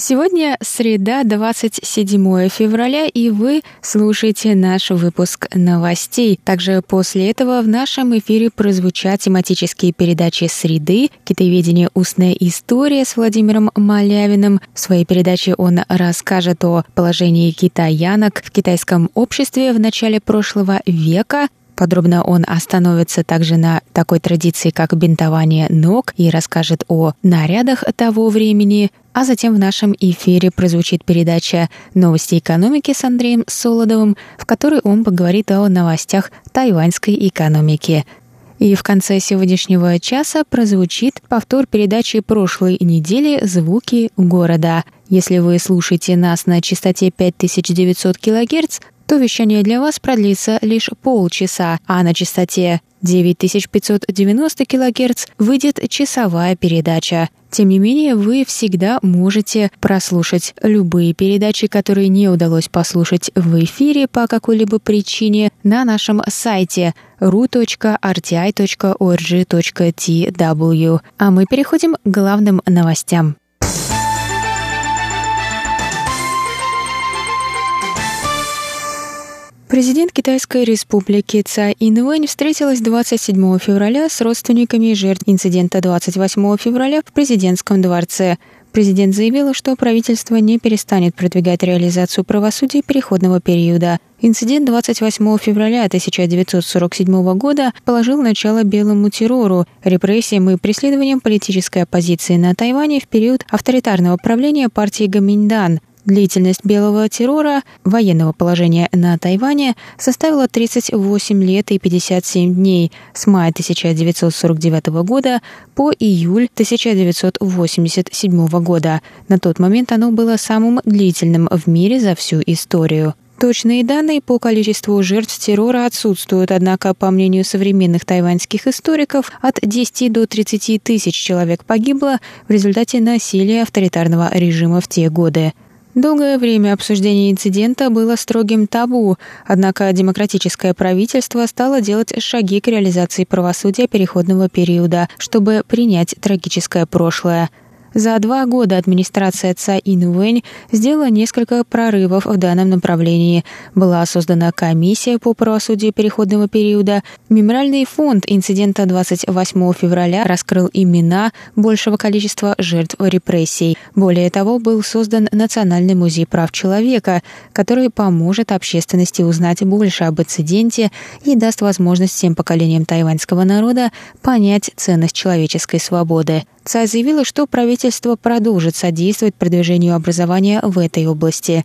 Сегодня среда, 27 февраля, и вы слушаете наш выпуск новостей. Также после этого в нашем эфире прозвучат тематические передачи «Среды», «Китаеведение. Устная история» с Владимиром Малявиным. В своей передаче он расскажет о положении китаянок в китайском обществе в начале прошлого века, Подробно он остановится также на такой традиции, как бинтование ног, и расскажет о нарядах того времени. А затем в нашем эфире прозвучит передача «Новости экономики» с Андреем Солодовым, в которой он поговорит о новостях тайваньской экономики. И в конце сегодняшнего часа прозвучит повтор передачи прошлой недели «Звуки города». Если вы слушаете нас на частоте 5900 кГц, то вещание для вас продлится лишь полчаса, а на частоте 9590 кГц выйдет часовая передача. Тем не менее, вы всегда можете прослушать любые передачи, которые не удалось послушать в эфире по какой-либо причине на нашем сайте ru.rti.org.tw. А мы переходим к главным новостям. Президент Китайской республики Цай Инвэнь встретилась 27 февраля с родственниками жертв инцидента 28 февраля в президентском дворце. Президент заявил, что правительство не перестанет продвигать реализацию правосудия переходного периода. Инцидент 28 февраля 1947 года положил начало белому террору, репрессиям и преследованиям политической оппозиции на Тайване в период авторитарного правления партии Гаминьдан. Длительность белого террора, военного положения на Тайване составила 38 лет и 57 дней с мая 1949 года по июль 1987 года. На тот момент оно было самым длительным в мире за всю историю. Точные данные по количеству жертв террора отсутствуют, однако, по мнению современных тайваньских историков, от 10 до 30 тысяч человек погибло в результате насилия авторитарного режима в те годы. Долгое время обсуждение инцидента было строгим табу, однако демократическое правительство стало делать шаги к реализации правосудия переходного периода, чтобы принять трагическое прошлое – за два года администрация Цай Инвэнь сделала несколько прорывов в данном направлении. Была создана комиссия по правосудию переходного периода. Мемориальный фонд инцидента 28 февраля раскрыл имена большего количества жертв репрессий. Более того, был создан Национальный музей прав человека, который поможет общественности узнать больше об инциденте и даст возможность всем поколениям тайваньского народа понять ценность человеческой свободы. Цай заявила, что правительство продолжит содействовать продвижению образования в этой области.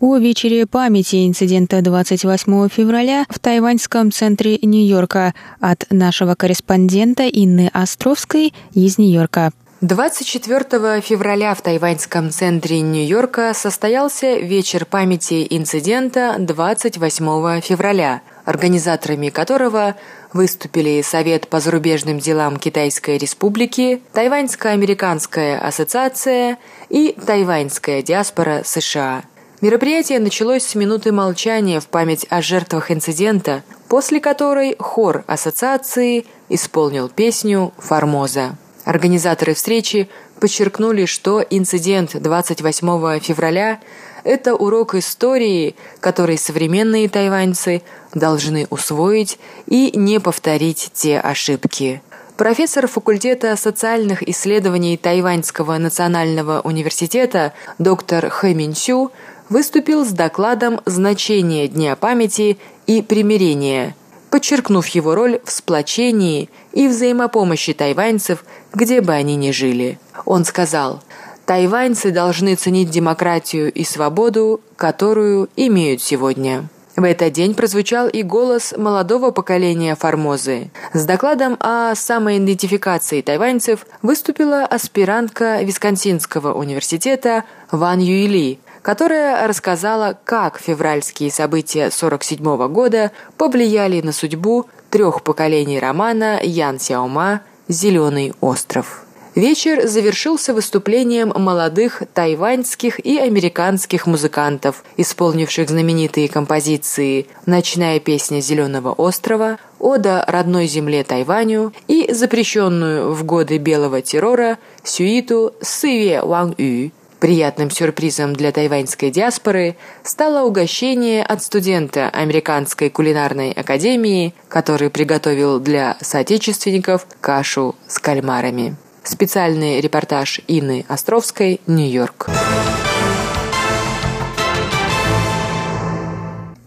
О вечере памяти инцидента 28 февраля в тайваньском центре Нью-Йорка от нашего корреспондента Инны Островской из Нью-Йорка. 24 февраля в тайваньском центре Нью-Йорка состоялся вечер памяти инцидента 28 февраля – организаторами которого выступили Совет по зарубежным делам Китайской Республики, Тайваньско-американская ассоциация и Тайваньская диаспора США. Мероприятие началось с минуты молчания в память о жертвах инцидента, после которой хор ассоциации исполнил песню «Формоза». Организаторы встречи подчеркнули, что инцидент 28 февраля – это урок истории, который современные тайваньцы должны усвоить и не повторить те ошибки. Профессор факультета социальных исследований Тайваньского национального университета доктор Хэ Минсю выступил с докладом «Значение Дня памяти и примирения», подчеркнув его роль в сплочении и взаимопомощи тайваньцев, где бы они ни жили. Он сказал, «Тайваньцы должны ценить демократию и свободу, которую имеют сегодня». В этот день прозвучал и голос молодого поколения Формозы. С докладом о самоидентификации тайваньцев выступила аспирантка Висконсинского университета Ван Юйли, которая рассказала, как февральские события 1947 года повлияли на судьбу трех поколений романа Ян Сяома «Зеленый остров». Вечер завершился выступлением молодых тайваньских и американских музыкантов, исполнивших знаменитые композиции «Ночная песня Зеленого острова», «Ода родной земле Тайваню» и запрещенную в годы белого террора сюиту «Сыве Ван Ю». Приятным сюрпризом для тайваньской диаспоры стало угощение от студента Американской кулинарной академии, который приготовил для соотечественников кашу с кальмарами. Специальный репортаж Инны Островской, Нью-Йорк.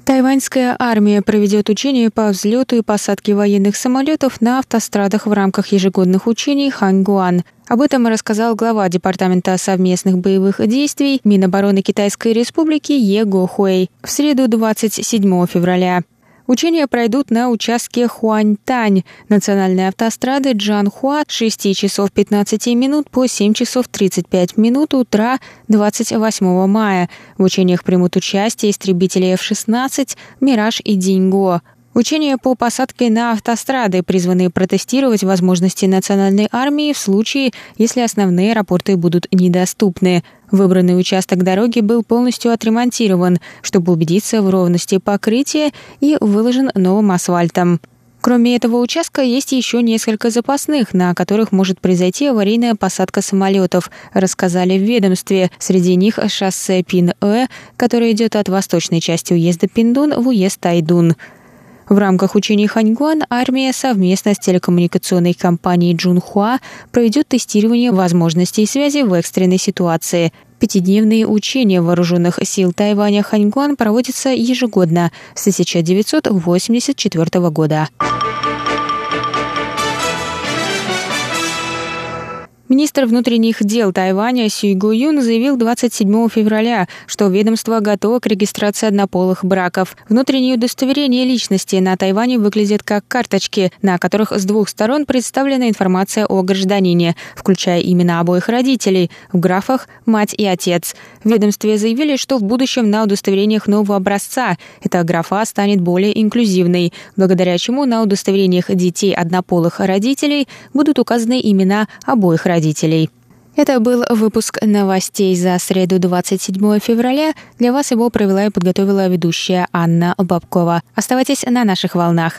Тайваньская армия проведет учения по взлету и посадке военных самолетов на автострадах в рамках ежегодных учений Ханьгуан. Об этом рассказал глава Департамента совместных боевых действий Минобороны Китайской Республики Е Го Хуэй в среду 27 февраля. Учения пройдут на участке Хуаньтань, национальной автострады Джанхуа с 6 часов 15 минут по 7 часов 35 минут утра 28 мая. В учениях примут участие истребители F-16, «Мираж» и «Динго». Учения по посадке на автострады призваны протестировать возможности национальной армии в случае, если основные аэропорты будут недоступны. Выбранный участок дороги был полностью отремонтирован, чтобы убедиться в ровности покрытия и выложен новым асфальтом. Кроме этого участка есть еще несколько запасных, на которых может произойти аварийная посадка самолетов, рассказали в ведомстве. Среди них шоссе Пин-Э, которое идет от восточной части уезда Пиндун в уезд Тайдун. В рамках учений Ханьгуан армия совместно с телекоммуникационной компанией Джунхуа проведет тестирование возможностей связи в экстренной ситуации. Пятидневные учения вооруженных сил Тайваня Ханьгуан проводятся ежегодно с 1984 года. Министр внутренних дел Тайваня Сюй Гу Юн заявил 27 февраля, что ведомство готово к регистрации однополых браков. Внутренние удостоверения личности на Тайване выглядят как карточки, на которых с двух сторон представлена информация о гражданине, включая имена обоих родителей, в графах «мать» и «отец». В ведомстве заявили, что в будущем на удостоверениях нового образца эта графа станет более инклюзивной, благодаря чему на удостоверениях детей однополых родителей будут указаны имена обоих родителей родителей. Это был выпуск новостей за среду 27 февраля. Для вас его провела и подготовила ведущая Анна Бабкова. Оставайтесь на наших волнах.